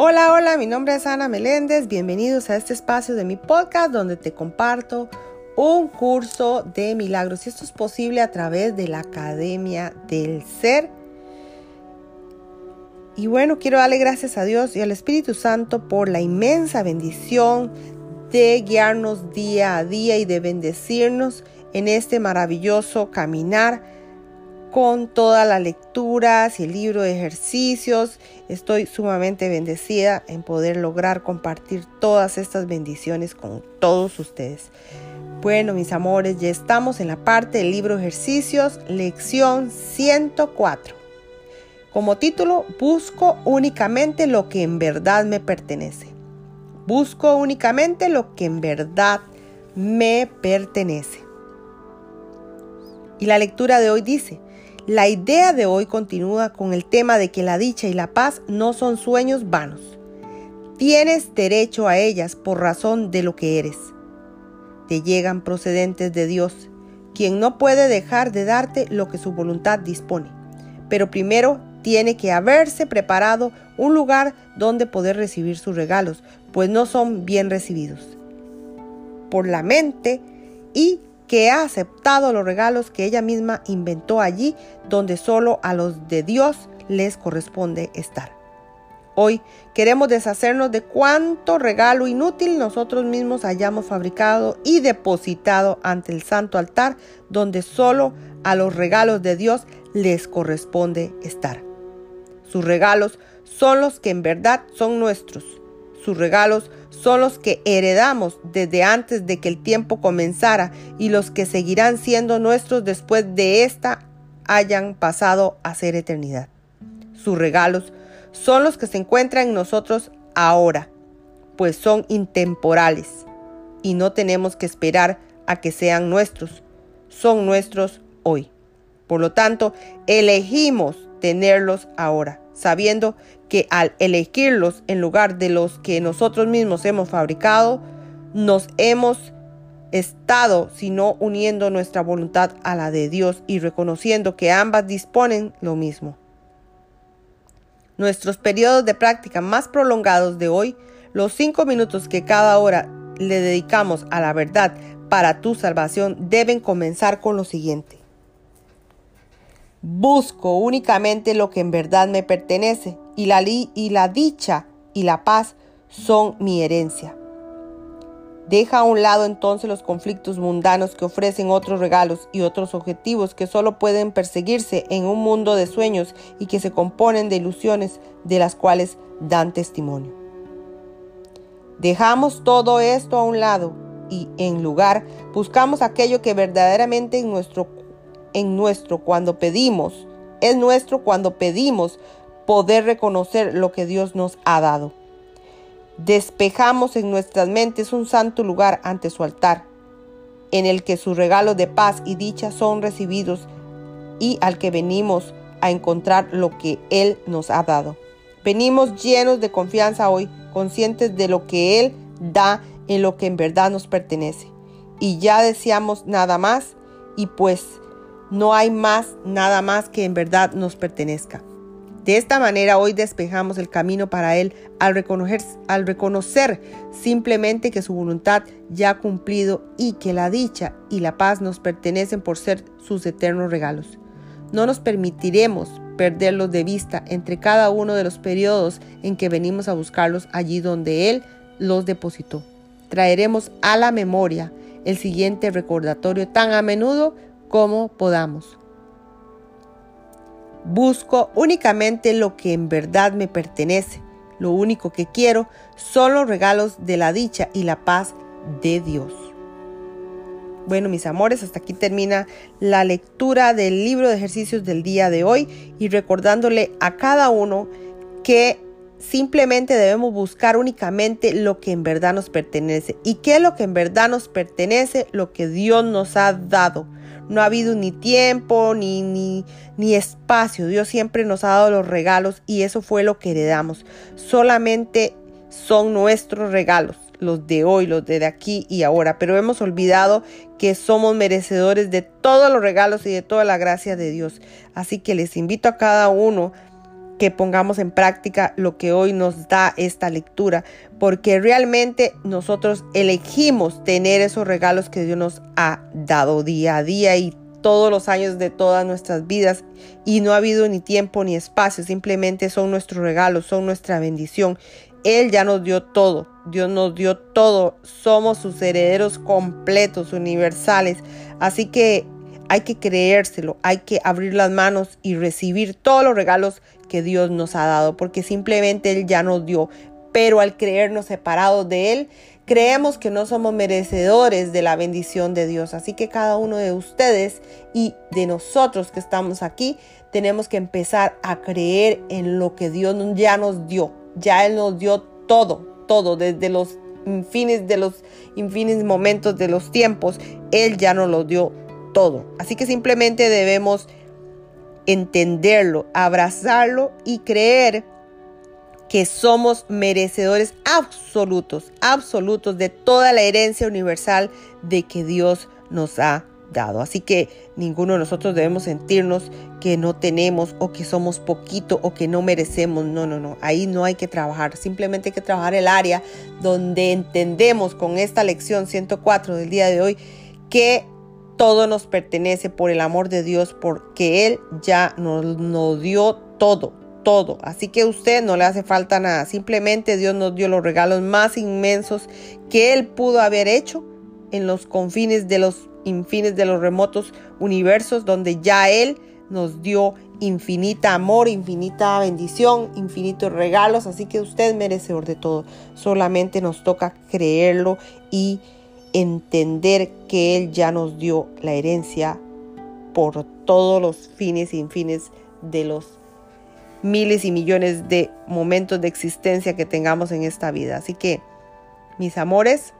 Hola, hola, mi nombre es Ana Meléndez. Bienvenidos a este espacio de mi podcast donde te comparto un curso de milagros. Y esto es posible a través de la Academia del Ser. Y bueno, quiero darle gracias a Dios y al Espíritu Santo por la inmensa bendición de guiarnos día a día y de bendecirnos en este maravilloso caminar con todas las lecturas y el libro de ejercicios. Estoy sumamente bendecida en poder lograr compartir todas estas bendiciones con todos ustedes. Bueno, mis amores, ya estamos en la parte del libro de ejercicios, lección 104. Como título, busco únicamente lo que en verdad me pertenece. Busco únicamente lo que en verdad me pertenece. Y la lectura de hoy dice, la idea de hoy continúa con el tema de que la dicha y la paz no son sueños vanos. Tienes derecho a ellas por razón de lo que eres. Te llegan procedentes de Dios, quien no puede dejar de darte lo que su voluntad dispone. Pero primero tiene que haberse preparado un lugar donde poder recibir sus regalos, pues no son bien recibidos por la mente y que ha aceptado los regalos que ella misma inventó allí donde solo a los de Dios les corresponde estar. Hoy queremos deshacernos de cuánto regalo inútil nosotros mismos hayamos fabricado y depositado ante el santo altar donde solo a los regalos de Dios les corresponde estar. Sus regalos son los que en verdad son nuestros. Sus regalos son los que heredamos desde antes de que el tiempo comenzara y los que seguirán siendo nuestros después de esta hayan pasado a ser eternidad. Sus regalos son los que se encuentran en nosotros ahora, pues son intemporales y no tenemos que esperar a que sean nuestros, son nuestros hoy. Por lo tanto, elegimos tenerlos ahora sabiendo que al elegirlos en lugar de los que nosotros mismos hemos fabricado, nos hemos estado, sino uniendo nuestra voluntad a la de Dios y reconociendo que ambas disponen lo mismo. Nuestros periodos de práctica más prolongados de hoy, los cinco minutos que cada hora le dedicamos a la verdad para tu salvación, deben comenzar con lo siguiente. Busco únicamente lo que en verdad me pertenece y la, y la dicha y la paz son mi herencia. Deja a un lado entonces los conflictos mundanos que ofrecen otros regalos y otros objetivos que solo pueden perseguirse en un mundo de sueños y que se componen de ilusiones de las cuales dan testimonio. Dejamos todo esto a un lado y en lugar buscamos aquello que verdaderamente en nuestro en nuestro cuando pedimos, es nuestro cuando pedimos poder reconocer lo que Dios nos ha dado. Despejamos en nuestras mentes un santo lugar ante su altar, en el que sus regalos de paz y dicha son recibidos y al que venimos a encontrar lo que Él nos ha dado. Venimos llenos de confianza hoy, conscientes de lo que Él da en lo que en verdad nos pertenece. Y ya deseamos nada más y pues no hay más, nada más que en verdad nos pertenezca. De esta manera hoy despejamos el camino para Él al reconocer, al reconocer simplemente que su voluntad ya ha cumplido y que la dicha y la paz nos pertenecen por ser sus eternos regalos. No nos permitiremos perderlos de vista entre cada uno de los periodos en que venimos a buscarlos allí donde Él los depositó. Traeremos a la memoria el siguiente recordatorio tan a menudo como podamos. Busco únicamente lo que en verdad me pertenece. Lo único que quiero son los regalos de la dicha y la paz de Dios. Bueno, mis amores, hasta aquí termina la lectura del libro de ejercicios del día de hoy y recordándole a cada uno que simplemente debemos buscar únicamente lo que en verdad nos pertenece. ¿Y qué es lo que en verdad nos pertenece? Lo que Dios nos ha dado no ha habido ni tiempo ni, ni, ni espacio. Dios siempre nos ha dado los regalos y eso fue lo que heredamos. Solamente son nuestros regalos, los de hoy, los de aquí y ahora. Pero hemos olvidado que somos merecedores de todos los regalos y de toda la gracia de Dios. Así que les invito a cada uno que pongamos en práctica lo que hoy nos da esta lectura, porque realmente nosotros elegimos tener esos regalos que Dios nos ha dado día a día y todos los años de todas nuestras vidas y no ha habido ni tiempo ni espacio, simplemente son nuestros regalos, son nuestra bendición. Él ya nos dio todo, Dios nos dio todo, somos sus herederos completos, universales, así que hay que creérselo, hay que abrir las manos y recibir todos los regalos que Dios nos ha dado, porque simplemente Él ya nos dio. Pero al creernos separados de Él, creemos que no somos merecedores de la bendición de Dios. Así que cada uno de ustedes y de nosotros que estamos aquí, tenemos que empezar a creer en lo que Dios ya nos dio. Ya Él nos dio todo, todo, desde los infines de los infines momentos de los tiempos, Él ya nos lo dio todo. Así que simplemente debemos entenderlo, abrazarlo y creer que somos merecedores absolutos, absolutos de toda la herencia universal de que Dios nos ha dado. Así que ninguno de nosotros debemos sentirnos que no tenemos o que somos poquito o que no merecemos. No, no, no. Ahí no hay que trabajar. Simplemente hay que trabajar el área donde entendemos con esta lección 104 del día de hoy que todo nos pertenece por el amor de Dios, porque Él ya nos, dio todo, todo. Así que a usted no le hace falta nada. Simplemente Dios nos dio los regalos más inmensos que Él pudo haber hecho en los confines de los infines de los remotos universos, donde ya Él nos dio infinita amor, infinita bendición, infinitos regalos. Así que usted merecedor de todo. Solamente nos toca creerlo y entender que Él ya nos dio la herencia por todos los fines y infines de los miles y millones de momentos de existencia que tengamos en esta vida. Así que, mis amores,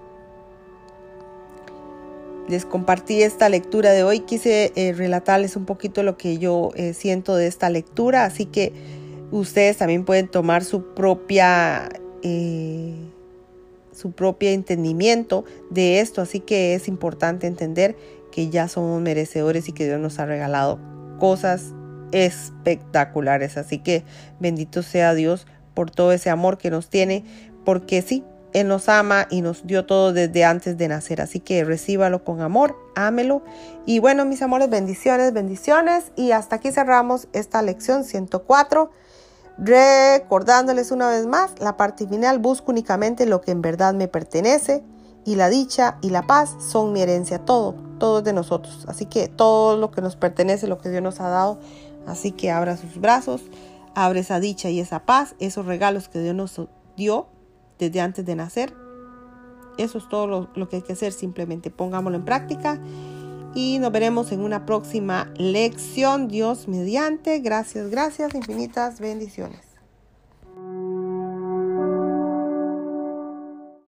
les compartí esta lectura de hoy. Quise eh, relatarles un poquito lo que yo eh, siento de esta lectura. Así que ustedes también pueden tomar su propia... Eh, su propio entendimiento de esto. Así que es importante entender que ya somos merecedores y que Dios nos ha regalado cosas espectaculares. Así que bendito sea Dios por todo ese amor que nos tiene, porque sí, Él nos ama y nos dio todo desde antes de nacer. Así que recíbalo con amor, ámelo. Y bueno, mis amores, bendiciones, bendiciones. Y hasta aquí cerramos esta lección 104. Recordándoles una vez más, la parte final busco únicamente lo que en verdad me pertenece y la dicha y la paz son mi herencia, todo, todo es de nosotros. Así que todo lo que nos pertenece, lo que Dios nos ha dado, así que abra sus brazos, abre esa dicha y esa paz, esos regalos que Dios nos dio desde antes de nacer. Eso es todo lo, lo que hay que hacer, simplemente pongámoslo en práctica y nos veremos en una próxima lección. Dios mediante. Gracias, gracias, infinitas bendiciones.